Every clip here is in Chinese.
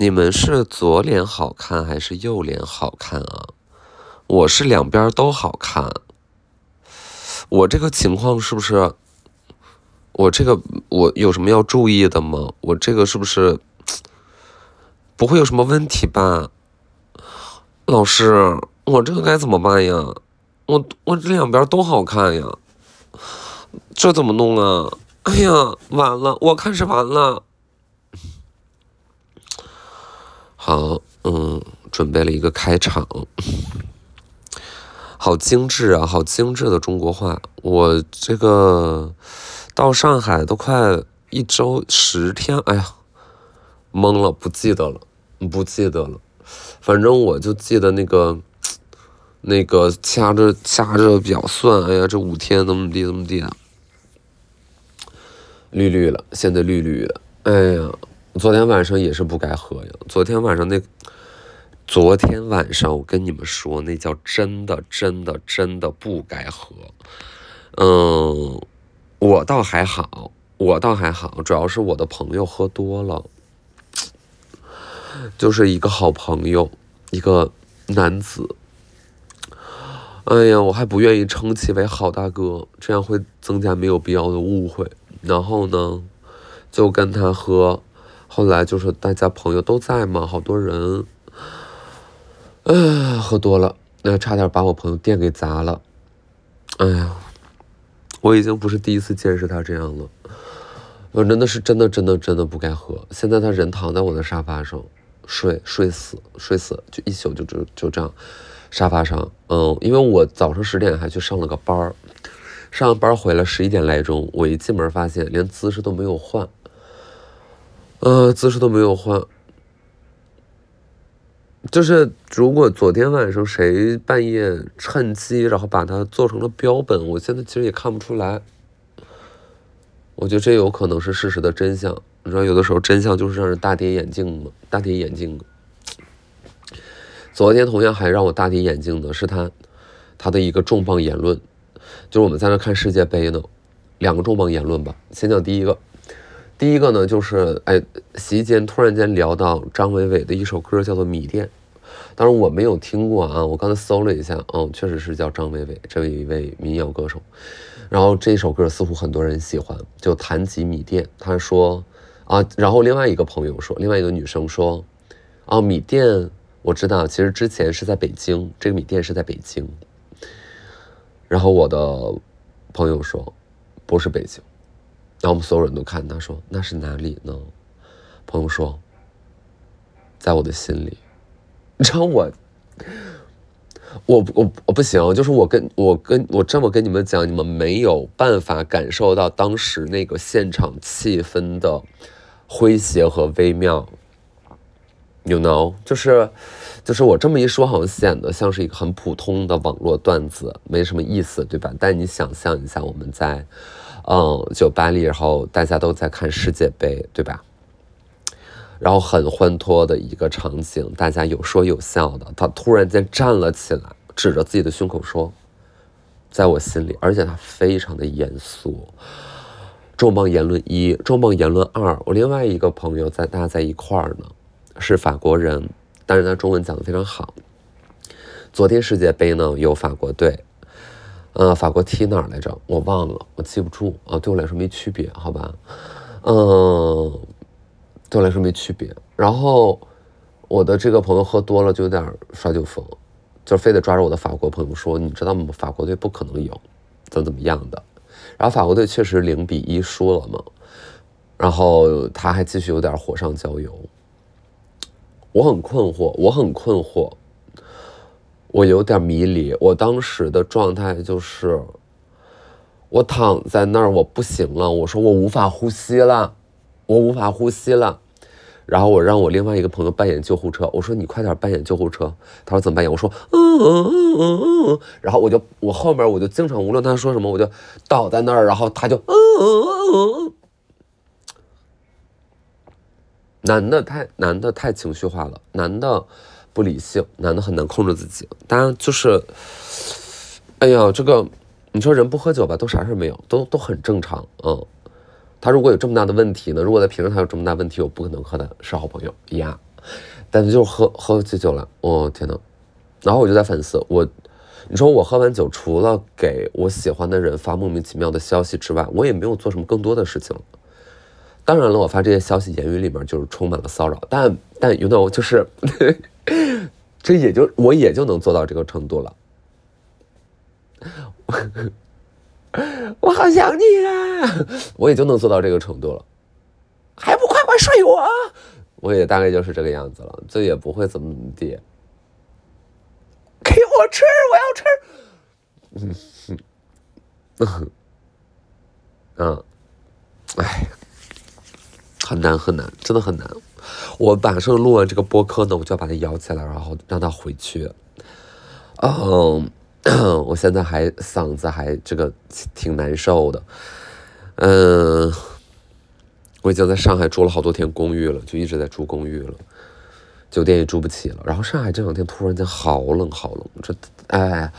你们是左脸好看还是右脸好看啊？我是两边都好看。我这个情况是不是？我这个我有什么要注意的吗？我这个是不是不会有什么问题吧？老师，我这个该怎么办呀？我我这两边都好看呀，这怎么弄啊？哎呀，完了，我看是完了。好，嗯，准备了一个开场，好精致啊，好精致的中国话。我这个到上海都快一周十天，哎呀，懵了，不记得了，不记得了。反正我就记得那个，那个掐着掐着表算，哎呀，这五天怎么地怎么地的，绿绿了，现在绿绿的，哎呀。昨天晚上也是不该喝呀！昨天晚上那，昨天晚上我跟你们说，那叫真的真的真的不该喝。嗯，我倒还好，我倒还好，主要是我的朋友喝多了，就是一个好朋友，一个男子。哎呀，我还不愿意称其为好大哥，这样会增加没有必要的误会。然后呢，就跟他喝。后来就是大家朋友都在嘛，好多人，哎，喝多了，那差点把我朋友店给砸了。哎呀，我已经不是第一次见识他这样了，我真的是真的真的真的不该喝。现在他人躺在我的沙发上睡睡死睡死，就一宿就就就这样沙发上。嗯，因为我早上十点还去上了个班儿，上完班回来十一点来钟，我一进门发现连姿势都没有换。呃，姿势都没有换，就是如果昨天晚上谁半夜趁机，然后把它做成了标本，我现在其实也看不出来。我觉得这有可能是事实的真相。你知道，有的时候真相就是让人大跌眼镜嘛，大跌眼镜。昨天同样还让我大跌眼镜的是他，他的一个重磅言论，就是我们在那看世界杯呢，两个重磅言论吧。先讲第一个。第一个呢，就是哎，席间突然间聊到张伟伟的一首歌，叫做《米店》，当然我没有听过啊，我刚才搜了一下，嗯，确实是叫张伟伟，这位一位民谣歌手。然后这首歌似乎很多人喜欢，就谈及米店，他说啊，然后另外一个朋友说，另外一个女生说，啊，米店我知道，其实之前是在北京，这个米店是在北京。然后我的朋友说，不是北京。然后我们所有人都看他说：“那是哪里呢？”朋友说：“在我的心里。”你知道我，我我我不行，就是我跟我跟我这么跟你们讲，你们没有办法感受到当时那个现场气氛的诙谐和微妙。You know，就是就是我这么一说，好像显得像是一个很普通的网络段子，没什么意思，对吧？但你想象一下，我们在。嗯，酒吧里，然后大家都在看世界杯，对吧？然后很欢脱的一个场景，大家有说有笑的。他突然间站了起来，指着自己的胸口说：“在我心里。”而且他非常的严肃。重磅言论一，重磅言论二。我另外一个朋友在，大家在一块儿呢，是法国人，但是他中文讲的非常好。昨天世界杯呢，有法国队。呃，法国踢哪儿来着？我忘了，我记不住啊。对我来说没区别，好吧？嗯，对我来说没区别。然后我的这个朋友喝多了，就有点耍酒疯，就非得抓着我的法国朋友说：“你知道吗？法国队不可能赢，怎么怎么样的？”然后法国队确实零比一输了嘛。然后他还继续有点火上浇油。我很困惑，我很困惑。我有点迷离，我当时的状态就是，我躺在那儿，我不行了，我说我无法呼吸了，我无法呼吸了，然后我让我另外一个朋友扮演救护车，我说你快点扮演救护车，他说怎么扮演？我说嗯嗯嗯嗯嗯，然后我就我后面我就经常无论他说什么，我就倒在那儿，然后他就嗯嗯嗯嗯，男的太男的太情绪化了，男的。不理性，男的很难控制自己。当然就是，哎呀，这个你说人不喝酒吧，都啥事没有，都都很正常。嗯，他如果有这么大的问题呢？如果在平时他有这么大问题，我不可能和他是好朋友呀。但是就喝喝起酒来，我天呐，然后我就在反思，我，你说我喝完酒，除了给我喜欢的人发莫名其妙的消息之外，我也没有做什么更多的事情。当然了，我发这些消息，言语里面就是充满了骚扰，但但 you know，就是 这也就我也就能做到这个程度了。我好想你啊！我也就能做到这个程度了，还不快快睡我？我也大概就是这个样子了，这也不会怎么怎么地。给我吃，我要吃。嗯 嗯，哎，很难很难，真的很难。我晚上录完这个播客呢，我就要把它摇起来，然后让它回去。嗯，我现在还嗓子还这个挺难受的。嗯。我已经在上海住了好多天公寓了，就一直在住公寓了，酒店也住不起了。然后上海这两天突然间好冷好冷，这哎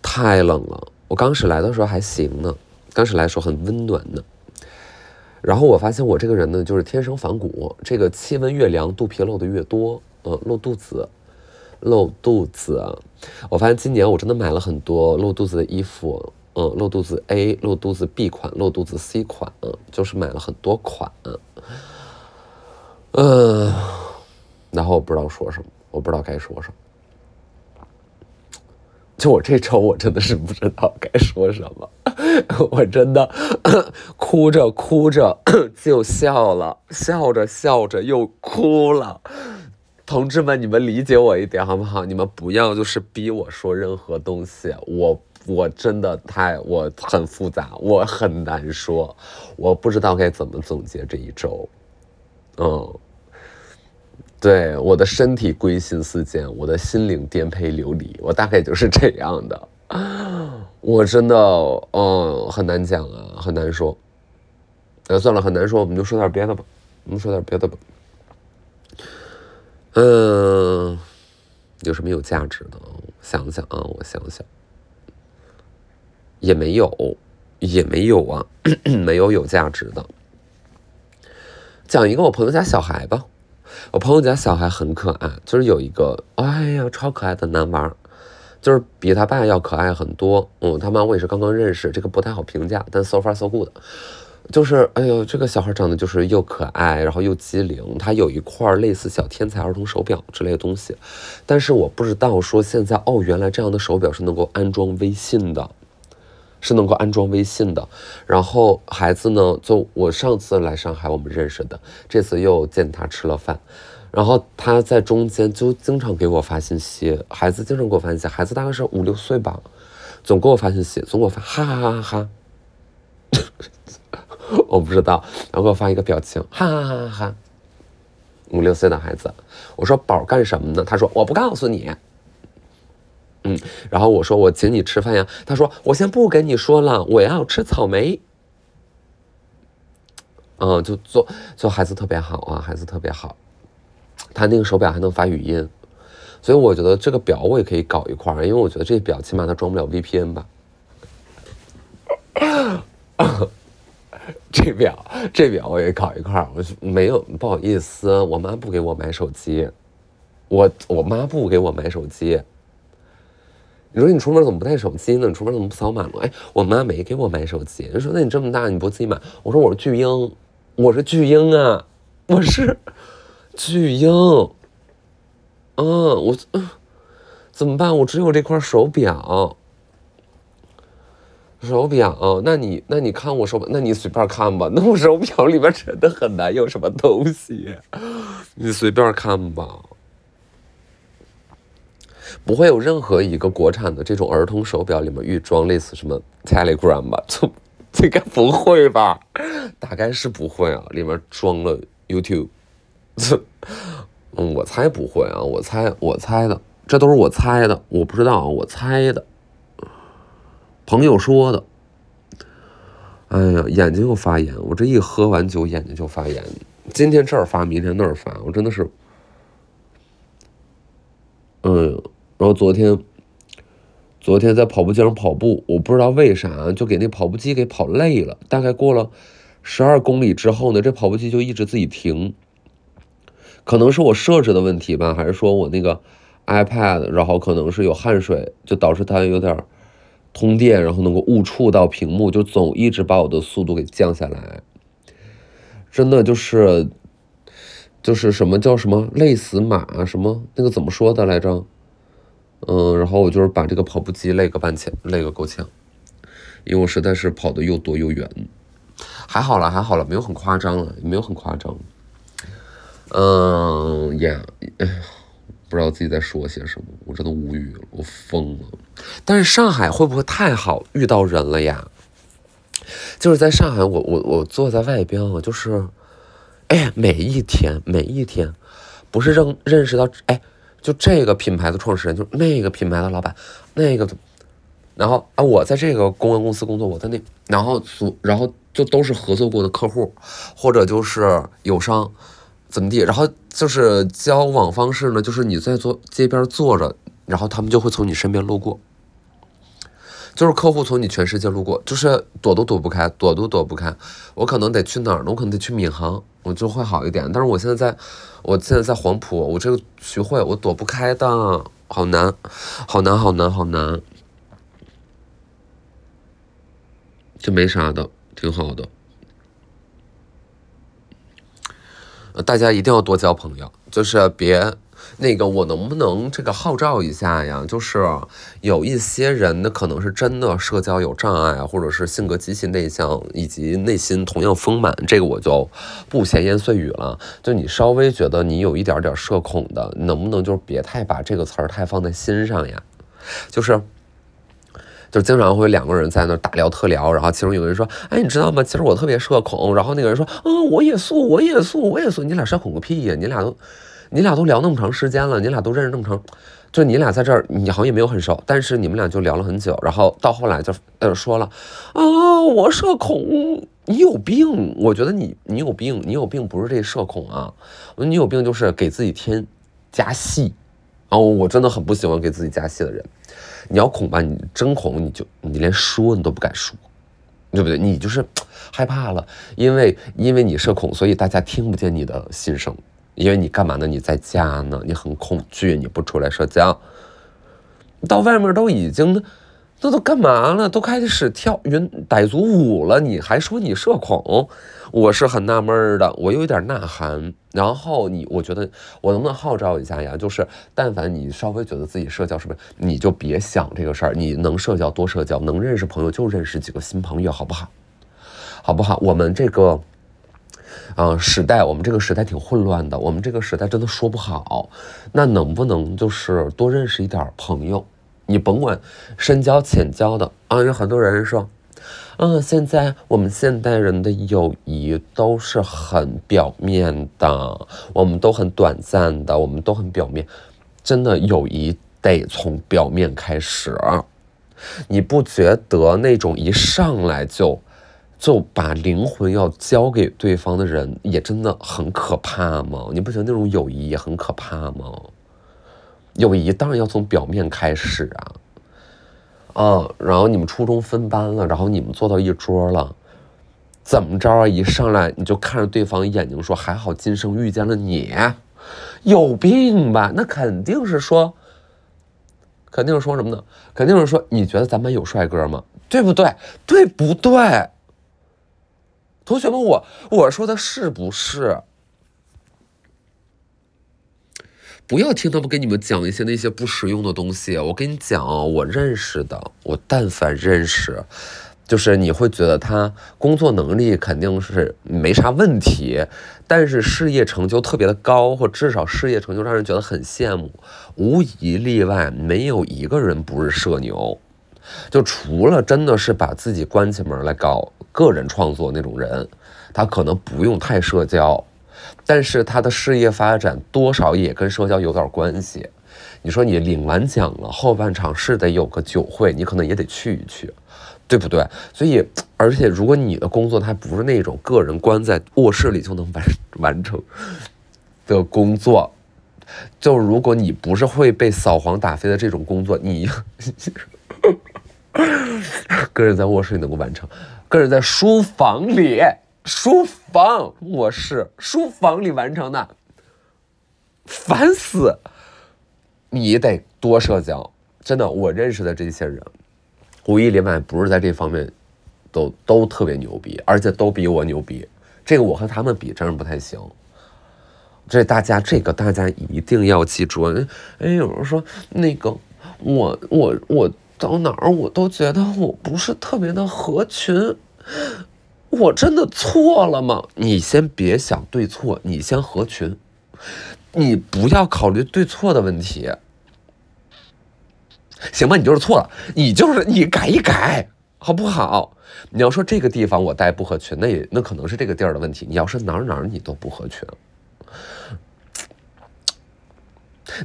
太冷了。我刚始来的时候还行呢，刚始来的时候很温暖呢。然后我发现我这个人呢，就是天生反骨，这个气温越凉，肚皮露的越多，呃，露肚子，露肚子。我发现今年我真的买了很多露肚子的衣服。嗯，露肚子 A，露肚子 B 款，露肚子 C 款，嗯，就是买了很多款，嗯，然后我不知道说什么，我不知道该说什么。就我这周，我真的是不知道该说什么，我真的哭着哭着就笑了，笑着笑着又哭了。同志们，你们理解我一点好不好？你们不要就是逼我说任何东西，我。我真的太我很复杂，我很难说，我不知道该怎么总结这一周。嗯，对，我的身体归心似箭，我的心灵颠沛流离，我大概就是这样的。我真的，嗯，很难讲啊，很难说。哎，算了，很难说，我们就说点别的吧，我们说点别的吧。嗯，有什么有价值的？想想啊，我想想。也没有，也没有啊，没有有价值的。讲一个我朋友家小孩吧，我朋友家小孩很可爱，就是有一个，哎呀，超可爱的男娃，就是比他爸要可爱很多。嗯，他妈我也是刚刚认识，这个不太好评价，但 so far so good，就是哎呦，这个小孩长得就是又可爱，然后又机灵。他有一块类似小天才儿童手表之类的东西，但是我不知道说现在哦，原来这样的手表是能够安装微信的。是能够安装微信的，然后孩子呢，就我上次来上海我们认识的，这次又见他吃了饭，然后他在中间就经常给我发信息，孩子经常给我发信息，孩子大概是五六岁吧，总给我发信息，总给我发哈哈哈哈，我不知道，然后给我发一个表情，哈哈哈哈哈，五六岁的孩子，我说宝干什么呢？他说我不告诉你。嗯，然后我说我请你吃饭呀，他说我先不跟你说了，我要吃草莓。嗯，就做做孩子特别好啊，孩子特别好，他那个手表还能发语音，所以我觉得这个表我也可以搞一块儿，因为我觉得这表起码它装不了 VPN 吧。这表这表我也搞一块儿，我没有不好意思，我妈不给我买手机，我我妈不给我买手机。你说你出门怎么不带手机呢？你出门怎么不扫码呢？哎，我妈没给我买手机。你说那你这么大你不自己买？我说我是巨婴，我是巨婴啊，我是巨婴。嗯，我怎么办？我只有这块手表，手表。那你那你看我手表，那你随便看吧。那我手表里边真的很难有什么东西，你随便看吧。不会有任何一个国产的这种儿童手表里面预装类似什么 Telegram 吧？这这该不会吧？大概是不会啊，里面装了 YouTube。嗯，我猜不会啊，我猜我猜的，这都是我猜的，我不知道，我猜的。朋友说的。哎呀，眼睛又发炎，我这一喝完酒眼睛就发炎，今天这儿发，明天那儿发，我真的是，嗯。然后昨天，昨天在跑步机上跑步，我不知道为啥就给那跑步机给跑累了。大概过了十二公里之后呢，这跑步机就一直自己停。可能是我设置的问题吧，还是说我那个 iPad，然后可能是有汗水，就导致它有点通电，然后能够误触到屏幕，就总一直把我的速度给降下来。真的就是，就是什么叫什么累死马什么那个怎么说的来着？嗯，然后我就是把这个跑步机累个半千，累个够呛，因为我实在是跑的又多又远。还好了，还好了，没有很夸张了，也没有很夸张。嗯呀，不知道自己在说些什么，我真的无语了，我疯了。但是上海会不会太好遇到人了呀？就是在上海，我我我坐在外边啊，就是，哎，每一天每一天，不是认认识到，哎，就这个品牌的创始人，就是那个品牌的老板，那个，然后啊，我在这个公关公司工作，我在那，然后所然后就都是合作过的客户，或者就是友商。怎么地？然后就是交往方式呢？就是你在坐街边坐着，然后他们就会从你身边路过，就是客户从你全世界路过，就是躲都躲不开，躲都躲不开。我可能得去哪儿呢？我可能得去闵行，我就会好一点。但是我现在在，我现在在黄埔，我这个徐汇，我躲不开的，好难，好难，好难，好难，就没啥的，挺好的。大家一定要多交朋友，就是别那个，我能不能这个号召一下呀？就是有一些人那，可能是真的社交有障碍，或者是性格极其内向，以及内心同样丰满，这个我就不闲言碎语了。就你稍微觉得你有一点点社恐的，能不能就是别太把这个词儿太放在心上呀？就是。就经常会两个人在那大聊特聊，然后其中有人说：“哎，你知道吗？其实我特别社恐。”然后那个人说：“嗯，我也素，我也素，我也素。”你俩社恐个屁呀！你俩都，你俩都聊那么长时间了，你俩都认识那么长，就你俩在这儿，你好像也没有很熟，但是你们俩就聊了很久。然后到后来就呃说了：“啊，我社恐，你有病！我觉得你你有病，你有病不是这社恐啊，我说你有病就是给自己添加戏。哦，我真的很不喜欢给自己加戏的人。”你要恐吧，你真恐，你就你连说你都不敢说，对不对？你就是害怕了，因为因为你社恐，所以大家听不见你的心声。因为你干嘛呢？你在家呢，你很恐惧，你不出来社交，到外面都已经。那都干嘛了？都开始跳云傣族舞了，你还说你社恐？我是很纳闷的，我有一点呐喊。然后你，我觉得我能不能号召一下呀？就是但凡你稍微觉得自己社交是不是，你就别想这个事儿。你能社交多社交，能认识朋友就认识几个新朋友，好不好？好不好？我们这个，嗯，时代，我们这个时代挺混乱的，我们这个时代真的说不好。那能不能就是多认识一点朋友？你甭管深交浅交的啊，有很多人说，嗯，现在我们现代人的友谊都是很表面的，我们都很短暂的，我们都很表面。真的友谊得从表面开始，你不觉得那种一上来就就把灵魂要交给对方的人也真的很可怕吗？你不觉得那种友谊也很可怕吗？友谊当然要从表面开始啊，啊，然后你们初中分班了，然后你们坐到一桌了，怎么着啊？一上来你就看着对方眼睛说：“还好今生遇见了你。”有病吧？那肯定是说，肯定是说什么呢？肯定是说你觉得咱班有帅哥吗？对不对？对不对？同学们，我我说的是不是？不要听他们给你们讲一些那些不实用的东西。我跟你讲我认识的，我但凡认识，就是你会觉得他工作能力肯定是没啥问题，但是事业成就特别的高，或至少事业成就让人觉得很羡慕，无一例外，没有一个人不是社牛。就除了真的是把自己关起门来搞个人创作那种人，他可能不用太社交。但是他的事业发展多少也跟社交有点关系。你说你领完奖了，后半场是得有个酒会，你可能也得去一去，对不对？所以，而且如果你的工作它不是那种个人关在卧室里就能完完成的工作，就如果你不是会被扫黄打非的这种工作，你 个人在卧室里能够完成，个人在书房里。书房，我是书房里完成的，烦死！你得多社交，真的，我认识的这些人，无一例外不是在这方面都都特别牛逼，而且都比我牛逼。这个我和他们比真是不太行。这大家，这个大家一定要记住。哎，有人说那个我我我到哪儿我都觉得我不是特别的合群，我真的错了吗？你先别想对错，你先合群，你不要考虑对错的问题，行吧？你就是错了，你就是你改一改，好不好？你要说这个地方我带不合群，那也那可能是这个地儿的问题。你要是哪儿哪儿你都不合群。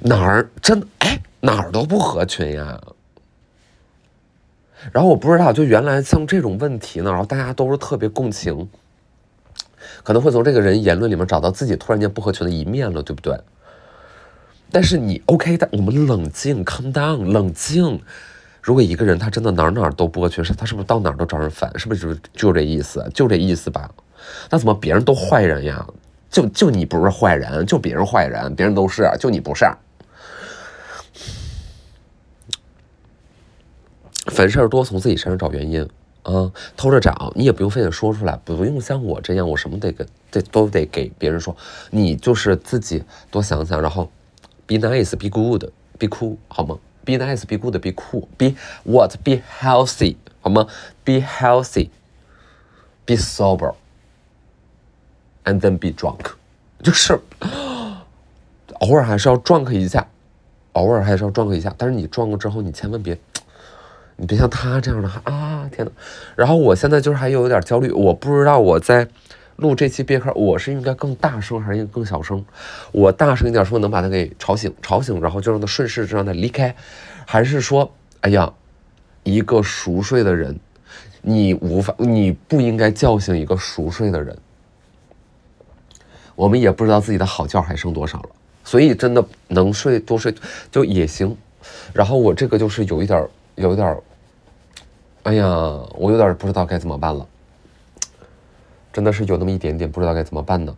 哪儿真哎哪儿都不合群呀，然后我不知道，就原来像这种问题呢，然后大家都是特别共情，可能会从这个人言论里面找到自己突然间不合群的一面了，对不对？但是你 OK 的，我们冷静，calm down，冷静。如果一个人他真的哪儿哪儿都不合群，他是不是到哪儿都招人烦？是不是就就这意思？就这意思吧？那怎么别人都坏人呀？就就你不是坏人，就别人坏人，别人都是，就你不是。凡事多从自己身上找原因啊，偷着找，你也不用非得说出来，不用像我这样，我什么得给，得都得给别人说。你就是自己多想想，然后 be nice, be good, be cool，好吗？be nice, be good, be cool, be what? Be healthy，好吗？Be healthy, be sober. And then be drunk，就是偶尔还是要 drunk 一下，偶尔还是要 drunk 一下。但是你 drunk 之后，你千万别，你别像他这样的啊！天呐。然后我现在就是还有点焦虑，我不知道我在录这期别克，我是应该更大声还是应更小声？我大声一点说能把他给吵醒，吵醒然后就让他顺势就让他离开，还是说，哎呀，一个熟睡的人，你无法，你不应该叫醒一个熟睡的人。我们也不知道自己的好觉还剩多少了，所以真的能睡多睡就也行。然后我这个就是有一点有一点哎呀，我有点不知道该怎么办了，真的是有那么一点点不知道该怎么办呢，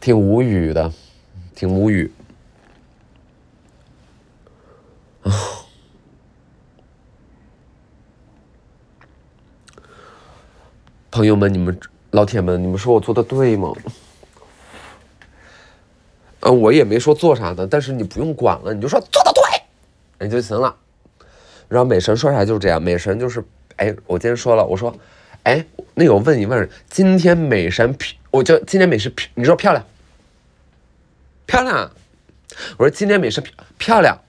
挺无语的，挺无语。朋友们，你们。老铁们，你们说我做的对吗？呃，我也没说做啥的，但是你不用管了，你就说做的对，那就行了。然后美神说啥就是这样，美神就是，哎，我今天说了，我说，哎，那我问一问，今天美神漂，我就今天美神漂，你说漂亮，漂亮。我说今天美神漂漂亮，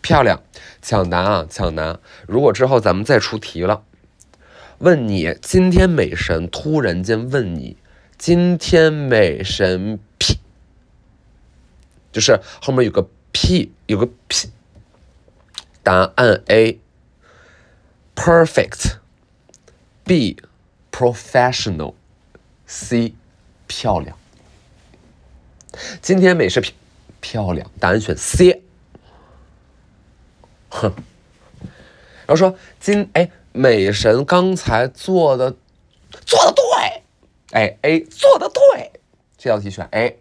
漂亮，抢答啊，抢答。如果之后咱们再出题了。问你，今天美神突然间问你，今天美神 P，就是后面有个 P，有个 P，答案 A，perfect，B，professional，C，漂亮。今天美是漂漂亮，答案选 C。哼，然后说今哎。美神刚才做的做的对，哎 A 做的对，这道题选 A，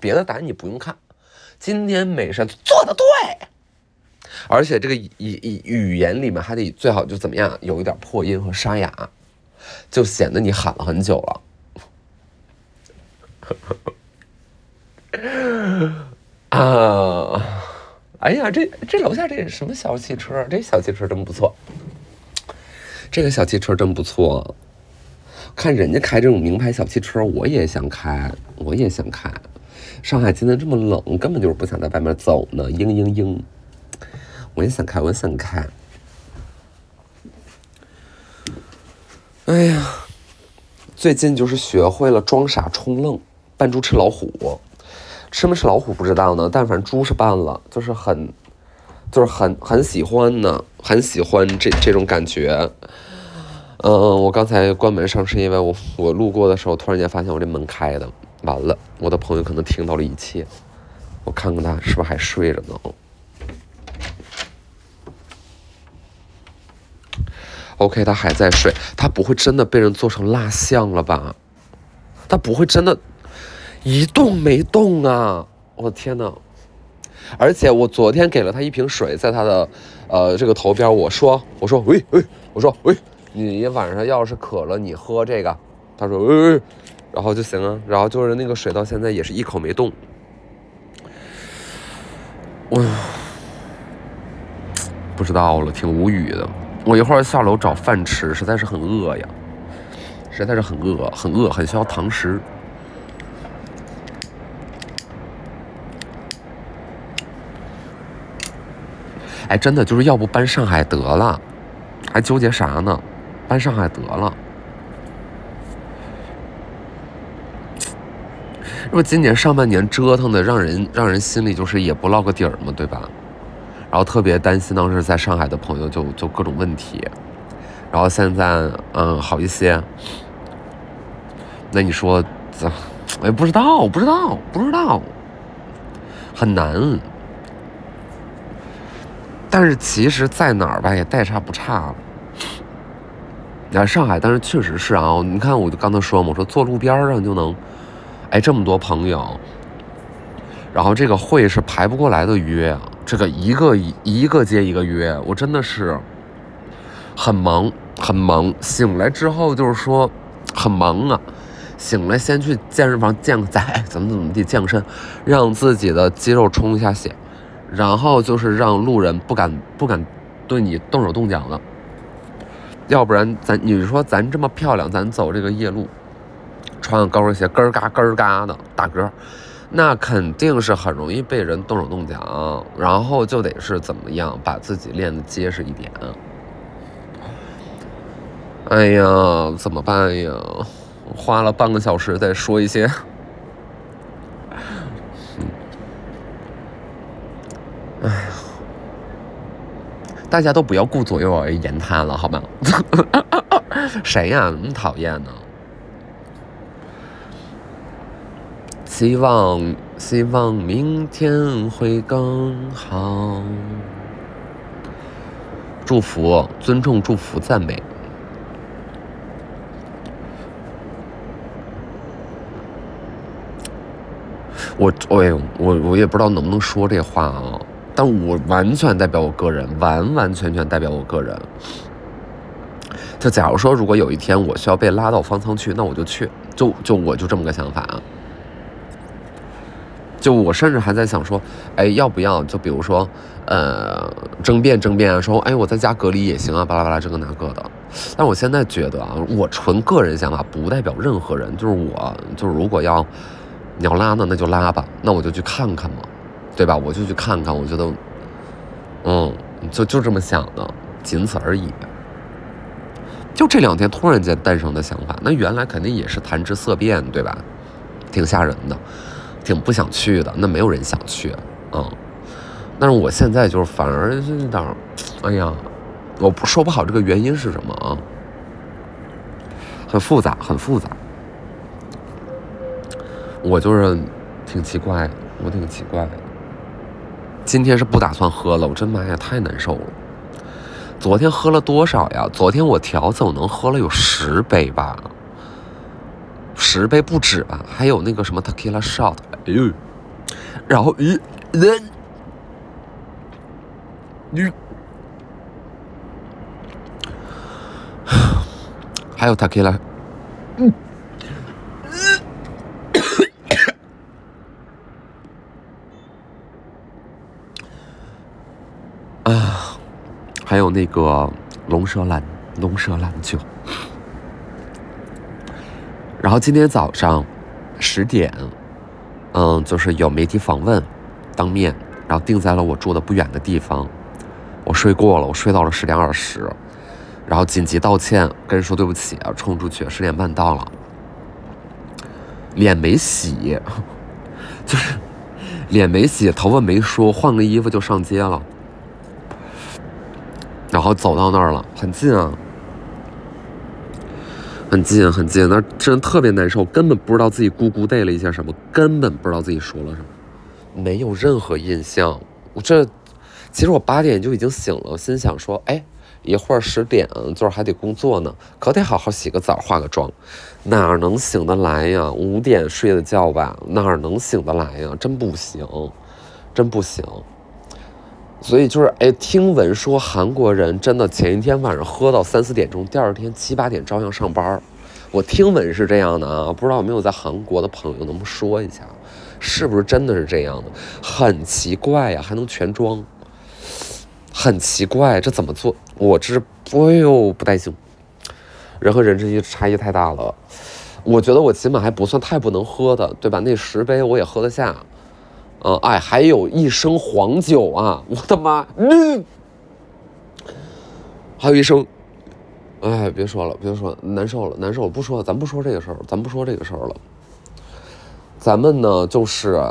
别的答案你不用看。今天美神做的对，而且这个语语语言里面还得最好就怎么样，有一点破音和沙哑，就显得你喊了很久了。啊，哎呀，这这楼下这什么小汽车？这小汽车真不错。这个小汽车真不错，看人家开这种名牌小汽车，我也想开，我也想开。上海今天这么冷，根本就是不想在外面走呢。嘤嘤嘤，我也想开，我也想开。哎呀，最近就是学会了装傻充愣，扮猪吃老虎，吃没吃老虎不知道呢，但反正猪是扮了，就是很。就是很很喜欢呢，很喜欢这这种感觉。嗯，我刚才关门声是因为我我路过的时候突然间发现我这门开的，完了，我的朋友可能听到了一切。我看看他是不是还睡着呢？OK，他还在睡，他不会真的被人做成蜡像了吧？他不会真的，一动没动啊！我的天呐！而且我昨天给了他一瓶水，在他的，呃，这个头边，我说，我说，喂喂，我说，喂，你晚上要是渴了，你喝这个。他说，喂喂，然后就行啊。然后就是那个水到现在也是一口没动。我不知道了，挺无语的。我一会儿下楼找饭吃，实在是很饿呀，实在是很饿，很饿，很需要糖食。哎，真的就是要不搬上海得了，还纠结啥呢？搬上海得了。这不今年上半年折腾的，让人让人心里就是也不落个底儿嘛，对吧？然后特别担心当时在上海的朋友就就各种问题，然后现在嗯好一些。那你说怎？哎，不知道，不知道，不知道，很难。但是其实，在哪儿吧也代差不差。你看上海，但是确实是啊，你看我就刚才说嘛，我说坐路边上就能，哎，这么多朋友，然后这个会是排不过来的约啊，这个一个一个接一个约，我真的是很忙很忙。醒来之后就是说很忙啊，醒来先去健身房健个仔，怎么怎么地健身，让自己的肌肉充一下血。然后就是让路人不敢不敢对你动手动脚的，要不然咱你说咱这么漂亮，咱走这个夜路，穿高跟鞋咯儿嘎咯儿嘎的大个儿，那肯定是很容易被人动手动脚，然后就得是怎么样把自己练得结实一点。哎呀，怎么办呀？花了半个小时在说一些。哎呀，大家都不要顾左右而言他了，好吗？谁呀？那么讨厌呢？希望希望明天会更好。祝福，尊重，祝福，赞美。我，哎呦，我我也不知道能不能说这话啊。但我完全代表我个人，完完全全代表我个人。就假如说，如果有一天我需要被拉到方舱去，那我就去，就就我就这么个想法啊。就我甚至还在想说，哎，要不要？就比如说，呃，争辩争辩啊，说，哎，我在家隔离也行啊，巴拉巴拉这个那个的。但我现在觉得啊，我纯个人想法，不代表任何人。就是我，就是如果要你要拉呢，那就拉吧，那我就去看看嘛。对吧？我就去看看，我觉得，嗯，就就这么想的，仅此而已。就这两天突然间诞生的想法，那原来肯定也是谈之色变，对吧？挺吓人的，挺不想去的。那没有人想去，嗯。但是我现在就是反而是有点，哎呀，我不说不好这个原因是什么啊？很复杂，很复杂。我就是挺奇怪，我挺奇怪。今天是不打算喝了，我真妈呀，太难受了。昨天喝了多少呀？昨天我调酒能喝了有十杯吧，十杯不止吧？还有那个什么 tequila shot，哎呦，然后咦，人，你，还有 tequila，嗯。啊，还有那个龙舌兰，龙舌兰酒。然后今天早上十点，嗯，就是有媒体访问，当面，然后定在了我住的不远的地方。我睡过了，我睡到了十点二十，然后紧急道歉，跟人说对不起，冲出去，十点半到了，脸没洗，就是 脸没洗，头发没梳，换个衣服就上街了。然后走到那儿了，很近啊，很近很近，那真的特别难受，根本不知道自己咕咕带了一些什么，根本不知道自己说了什么，没有任何印象。我这其实我八点就已经醒了，心想说，哎，一会儿十点就是还得工作呢，可得好好洗个澡、化个妆，哪能醒得来呀？五点睡的觉吧，哪能醒得来呀？真不行，真不行。所以就是，哎，听闻说韩国人真的前一天晚上喝到三四点钟，第二天七八点照样上班我听闻是这样的啊，不知道有没有在韩国的朋友能不说一下，是不是真的是这样的？很奇怪呀，还能全装，很奇怪，这怎么做？我这，哎呦，不带劲，人和人之间差异太大了。我觉得我起码还不算太不能喝的，对吧？那十杯我也喝得下。嗯，哎，还有一升黄酒啊！我的妈，嗯，还有一升，哎，别说了，别说了，难受了，难受了，不说了，咱不说这个事儿，咱不说这个事儿了。咱们呢，就是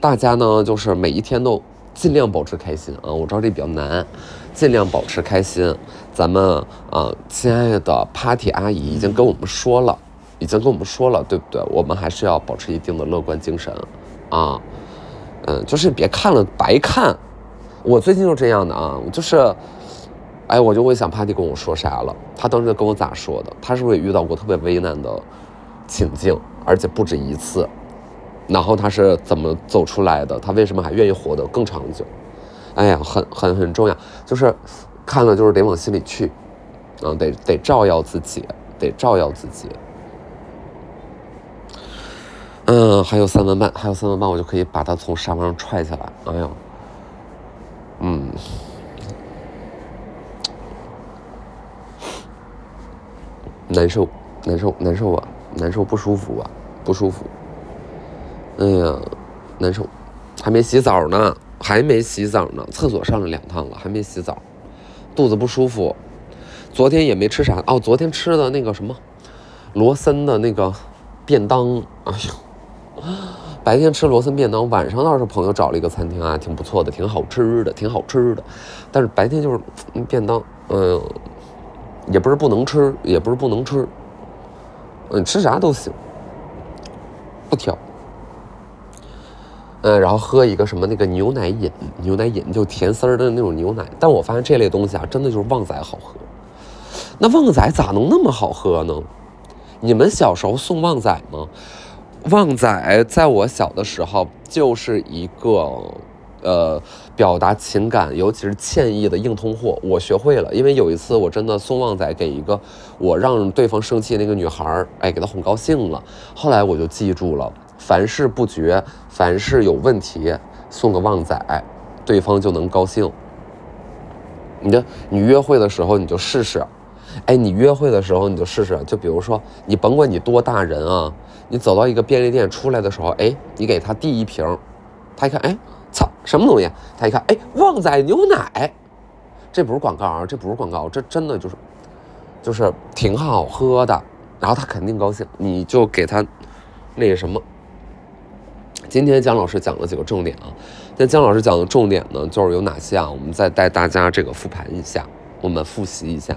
大家呢，就是每一天都尽量保持开心啊！我知道这比较难，尽量保持开心。咱们啊，亲爱的 Party 阿姨已经跟我们说了，已经跟我们说了，对不对？我们还是要保持一定的乐观精神。啊，嗯，就是别看了白看，我最近就这样的啊，就是，哎，我就会想帕蒂跟我说啥了，他当时跟我咋说的？他是不是也遇到过特别危难的情境，而且不止一次？然后他是怎么走出来的？他为什么还愿意活得更长久？哎呀，很很很重要，就是看了就是得往心里去，啊，得得照耀自己，得照耀自己。嗯，还有三分半，还有三分半，我就可以把他从沙发上踹下来。哎呀，嗯，难受，难受，难受啊，难受，不舒服啊，不舒服。哎呀，难受，还没洗澡呢，还没洗澡呢，厕所上了两趟了，还没洗澡，肚子不舒服。昨天也没吃啥哦，昨天吃的那个什么罗森的那个便当，哎呦。白天吃罗森便当，晚上倒是朋友找了一个餐厅啊，挺不错的，挺好吃的，挺好吃的。但是白天就是便当，嗯，也不是不能吃，也不是不能吃，嗯，吃啥都行，不挑。嗯，然后喝一个什么那个牛奶饮，牛奶饮就甜丝儿的那种牛奶。但我发现这类东西啊，真的就是旺仔好喝。那旺仔咋能那么好喝呢？你们小时候送旺仔吗？旺仔在我小的时候就是一个，呃，表达情感，尤其是歉意的硬通货。我学会了，因为有一次我真的送旺仔给一个我让对方生气那个女孩儿，哎，给她哄高兴了。后来我就记住了，凡事不绝，凡事有问题，送个旺仔，对方就能高兴。你的，你约会的时候你就试试，哎，你约会的时候你就试试，就比如说你甭管你多大人啊。你走到一个便利店出来的时候，哎，你给他递一瓶，他一看，哎，操，什么东西？他一看，哎，旺仔牛奶，这不是广告啊，这不是广告，这真的就是，就是挺好喝的。然后他肯定高兴，你就给他那个什么。今天姜老师讲了几个重点啊？那姜老师讲的重点呢，就是有哪些啊？我们再带大家这个复盘一下，我们复习一下。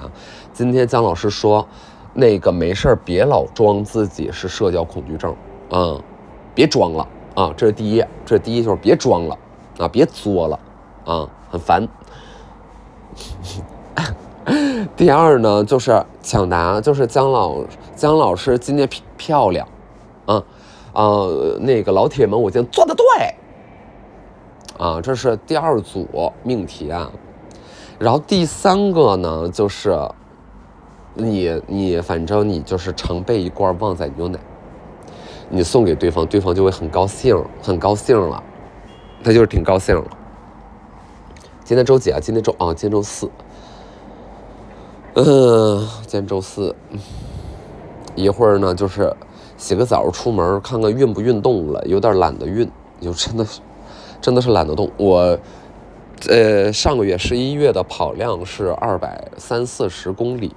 今天姜老师说。那个没事儿，别老装自己是社交恐惧症，啊，别装了啊！这是第一，这第一就是别装了啊，别作了啊，很烦。第二呢，就是抢答，就是姜老姜老师今天漂漂亮，啊啊，那个老铁们，我今天做的对，啊，这是第二组命题啊。然后第三个呢，就是。你你反正你就是常备一罐旺仔牛奶，你送给对方，对方就会很高兴，很高兴了，他就是挺高兴了。今天周几啊？今天周啊？今天周四。嗯，今天周四。一会儿呢，就是洗个澡出门，看看运不运动了，有点懒得运，就真的是，真的是懒得动。我，呃，上个月十一月的跑量是二百三四十公里。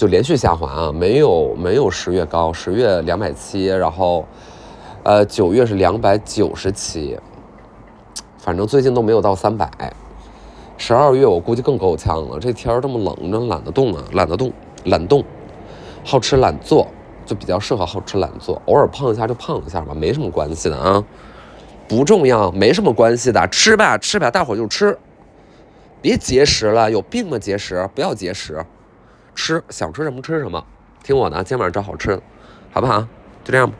就连续下滑啊，没有没有十月高，十月两百七，然后，呃，九月是两百九十七，反正最近都没有到三百。十二月我估计更够呛了，这天这么冷，真懒得动啊，懒得动，懒动，好吃懒做，就比较适合好吃懒做，偶尔胖一下就胖一下吧，没什么关系的啊，不重要，没什么关系的，吃吧吃吧，大伙就吃，别节食了，有病吗？节食，不要节食，吃想吃什么吃什么，听我的，今天晚上找好吃的，好不好？就这样吧。